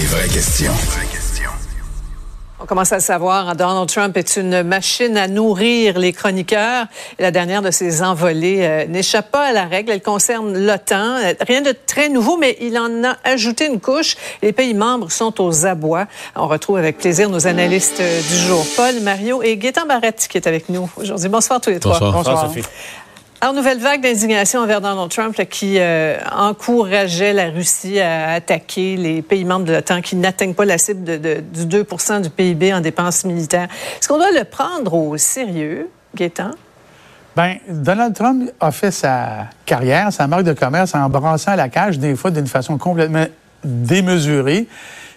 Les vraies questions. On commence à le savoir, Donald Trump est une machine à nourrir les chroniqueurs. Et la dernière de ses envolées euh, n'échappe pas à la règle. Elle concerne l'OTAN. Euh, rien de très nouveau, mais il en a ajouté une couche. Les pays membres sont aux abois. On retrouve avec plaisir nos analystes du jour, Paul, Mario et Gaétan Barrette, qui est avec nous aujourd'hui. Bonsoir tous les trois. Bonsoir, Bonsoir Sophie. Alors, nouvelle vague d'indignation envers Donald Trump qui euh, encourageait la Russie à attaquer les pays membres de l'OTAN qui n'atteignent pas la cible de, du 2 du PIB en dépenses militaires. Est-ce qu'on doit le prendre au sérieux, Gaétan? Bien, Donald Trump a fait sa carrière, sa marque de commerce en brassant la cage des fois d'une façon complètement démesurée.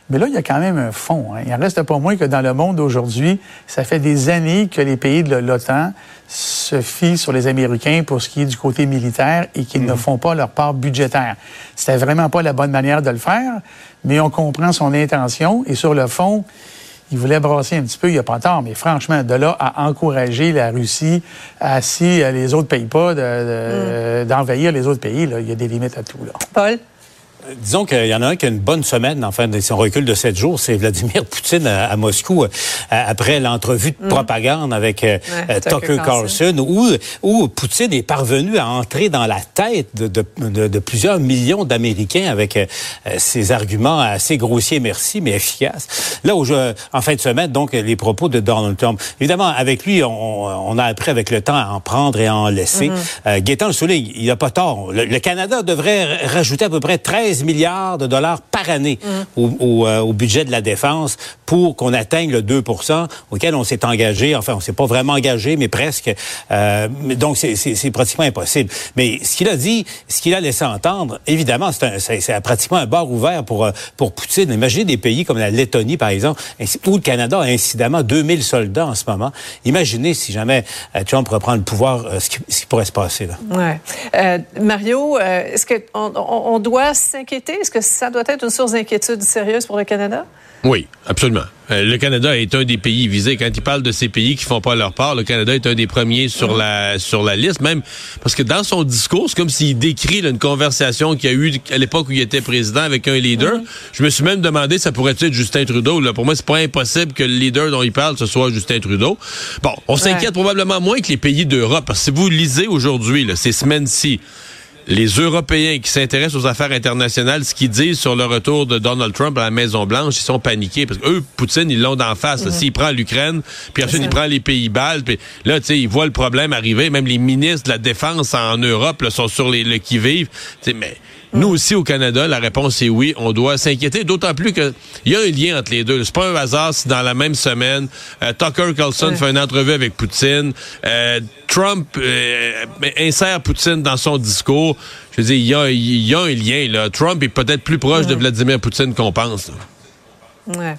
Mais là, il y a quand même un fond. Hein. Il n'en reste pas moins que dans le monde aujourd'hui, ça fait des années que les pays de l'OTAN se fient sur les Américains pour ce qui est du côté militaire et qu'ils ne mhm. font pas leur part budgétaire. C'était vraiment pas la bonne manière de le faire, mais on comprend son intention et sur le fond, il voulait brasser un petit peu, il n'y a pas tort, mais franchement, de là à encourager la Russie à, si les autres ne payent pas, mhm. d'envahir les autres pays, il y a des limites à tout. Là. Paul? Disons qu'il y en a un qui a une bonne semaine, enfin, de son recul de sept jours, c'est Vladimir Poutine à, Moscou, euh, après l'entrevue de mm. propagande avec euh, euh, Tucker Carlson, où, où Poutine est parvenu à entrer dans la tête de, de, de, plusieurs millions d'Américains avec ses arguments assez grossiers, merci, mais efficaces. Là, où je, en fin de semaine, donc, les propos de Donald Trump. Évidemment, avec lui, on, on a appris avec le temps à en prendre et à en laisser. Mm le souligne, il n'a pas tort. Le, le Canada devrait rajouter à peu près 13 milliards de dollars par année mm. euh, au, budget de la défense pour qu'on atteigne le 2% auquel on s'est engagé. Enfin, on s'est pas vraiment engagé, mais presque. Euh, donc, c'est pratiquement impossible. Mais ce qu'il a dit, ce qu'il a laissé entendre, évidemment, c'est pratiquement un bar ouvert pour, euh, pour Poutine. Imaginez des pays comme la Lettonie, par exemple, où le Canada a incidemment 2000 soldats en ce moment. Imaginez si jamais Trump reprend le pouvoir, ce, qui, pourrait se passer. Là. Ouais. Mario, est-ce qu'on on doit est-ce que ça doit être une source d'inquiétude sérieuse pour le Canada? Oui, absolument. Euh, le Canada est un des pays visés. Quand il parle de ces pays qui font pas leur part, le Canada est un des premiers sur la sur la liste, même parce que dans son discours, c'est comme s'il décrit une conversation qu'il y a eu à l'époque où il était président avec un leader. Je me suis même demandé, ça pourrait être Justin Trudeau. Là. Pour moi, c'est pas impossible que le leader dont il parle, ce soit Justin Trudeau. Bon, on s'inquiète probablement moins que les pays d'Europe, parce que si vous lisez aujourd'hui, ces semaines-ci, les Européens qui s'intéressent aux affaires internationales, ce qu'ils disent sur le retour de Donald Trump à la Maison-Blanche, ils sont paniqués. Parce que eux, Poutine, ils l'ont d'en face. Mhm. S'il prend l'Ukraine, puis ensuite il prend les Pays-Bas, puis là, tu sais, ils voient le problème arriver. Même les ministres de la Défense en Europe là, sont sur les, le qui-vive. Mais nous aussi, au Canada, la réponse est oui. On doit s'inquiéter, d'autant plus qu'il y a un lien entre les deux. C'est pas un hasard si dans la même semaine, euh, Tucker Carlson fait une entrevue avec Poutine, euh, Trump euh, insère Poutine dans son discours. Je veux dire, il y a, il y a un lien. Là. Trump est peut-être plus proche de Vladimir Poutine qu'on pense. Ouais.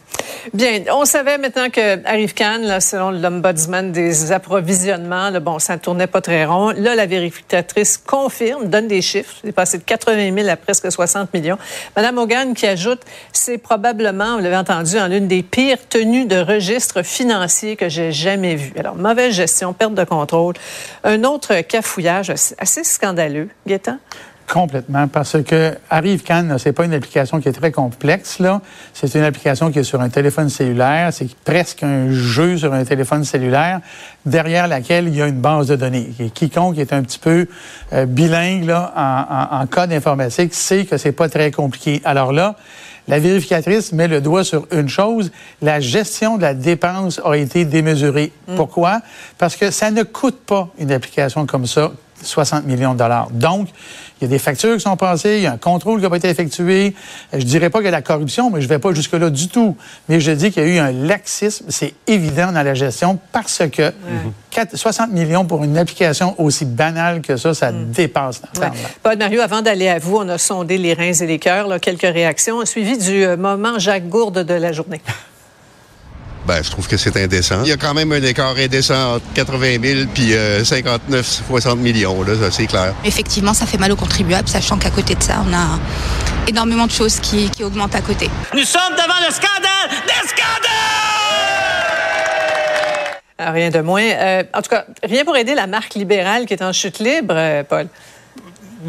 Bien, on savait maintenant que arrive Khan, selon l'ombudsman des approvisionnements, là, bon, ça ne tournait pas très rond. Là, la vérificatrice confirme, donne des chiffres. C'est passé de 80 000 à presque 60 millions. Madame Hogan qui ajoute, c'est probablement, vous l'avez entendu, en l'une des pires tenues de registre financier que j'ai jamais vues. Alors, mauvaise gestion, perte de contrôle. Un autre cafouillage assez scandaleux, Gaétan? Complètement, parce que Arrive Can, c'est pas une application qui est très complexe là. C'est une application qui est sur un téléphone cellulaire. C'est presque un jeu sur un téléphone cellulaire derrière laquelle il y a une base de données. Et quiconque est un petit peu euh, bilingue là, en, en, en code informatique sait que c'est pas très compliqué. Alors là, la vérificatrice met le doigt sur une chose, la gestion de la dépense a été démesurée. Mm. Pourquoi? Parce que ça ne coûte pas une application comme ça 60 millions de dollars. Donc, il y a des factures qui sont passées, il y a un contrôle qui n'a pas été effectué. Je dirais pas qu'il y a de la corruption, mais je vais pas jusque-là du tout. Mais je dis qu'il y a eu un laxisme, c'est évident dans la gestion, parce que 60 millions pour une application aussi banale que ça, ça mm. dépasse ouais. Paul Mario, avant d'aller à vous, on a sondé les reins et les cœurs, quelques réactions, suivi du euh, moment Jacques Gourde de la journée. Ben, je trouve que c'est indécent. Il y a quand même un écart indécent entre 80 000 puis 59, euh, 60 millions, là, ça, c'est clair. Effectivement, ça fait mal aux contribuables, sachant qu'à côté de ça, on a énormément de choses qui, qui augmentent à côté. Nous sommes devant le scandale des scandales! Rien de moins. Euh, en tout cas, rien pour aider la marque libérale qui est en chute libre, euh, Paul.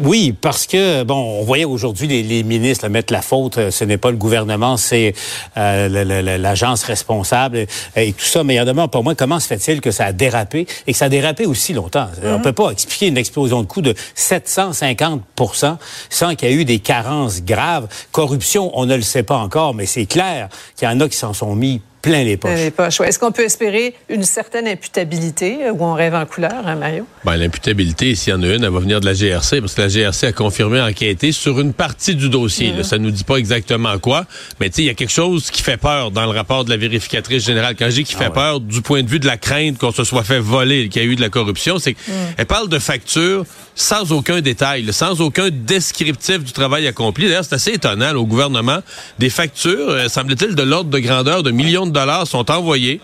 Oui, parce que, bon, on voyait aujourd'hui les, ministres mettre la faute, euh, ce n'est pas le gouvernement, c'est euh, l'agence responsable et, tout ça. Mais il y a demain, pour moi, comment se fait-il que ça a dérapé et que ça a dérapé aussi longtemps? On ne mhm. peut pas expliquer une explosion de coûts de 750% sans qu'il y ait eu des carences graves. Corruption, on ne le sait pas encore, mais c'est clair qu'il y en a qui s'en sont mis plein les poches. Est-ce qu'on peut espérer une certaine imputabilité euh, ou on rêve en couleur, hein, Mario? Ben, l'imputabilité, s'il y en a une, elle va venir de la GRC parce que la GRC a confirmé enquêter sur une partie du dossier. Ça ne nous dit pas exactement quoi, mais il y a quelque chose qui fait peur dans le rapport de la vérificatrice générale. Quand je dis qui ah fait peur du point de vue de la crainte qu'on se soit fait voler, qu'il y a eu de la corruption, c'est qu'elle mm. parle de factures sans aucun détail, sans aucun descriptif du travail accompli. D'ailleurs, c'est assez étonnant au gouvernement. Des factures, euh, semble-t-il, de l'ordre de grandeur de millions de dollars sont envoyés.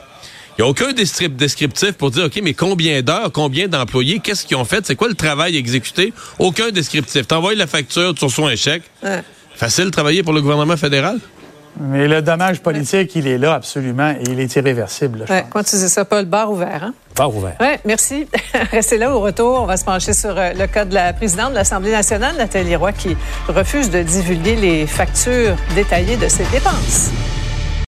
Il n'y a aucun descriptif pour dire, OK, mais combien d'heures, combien d'employés, qu'est-ce qu'ils ont fait, c'est quoi le travail exécuté? Aucun descriptif. T'envoies la facture, tu reçois un chèque. Facile de travailler pour le gouvernement fédéral? Mais le dommage politique, il est là absolument et il est irréversible. Ouais, quand tu dis ça, Paul, bar ouvert. Hein? Bar ouvert. Oui, merci. Restez là au retour. On va se pencher sur euh, le cas de la présidente de l'Assemblée nationale, Nathalie Roy, qui refuse de divulguer les factures détaillées de ses dépenses.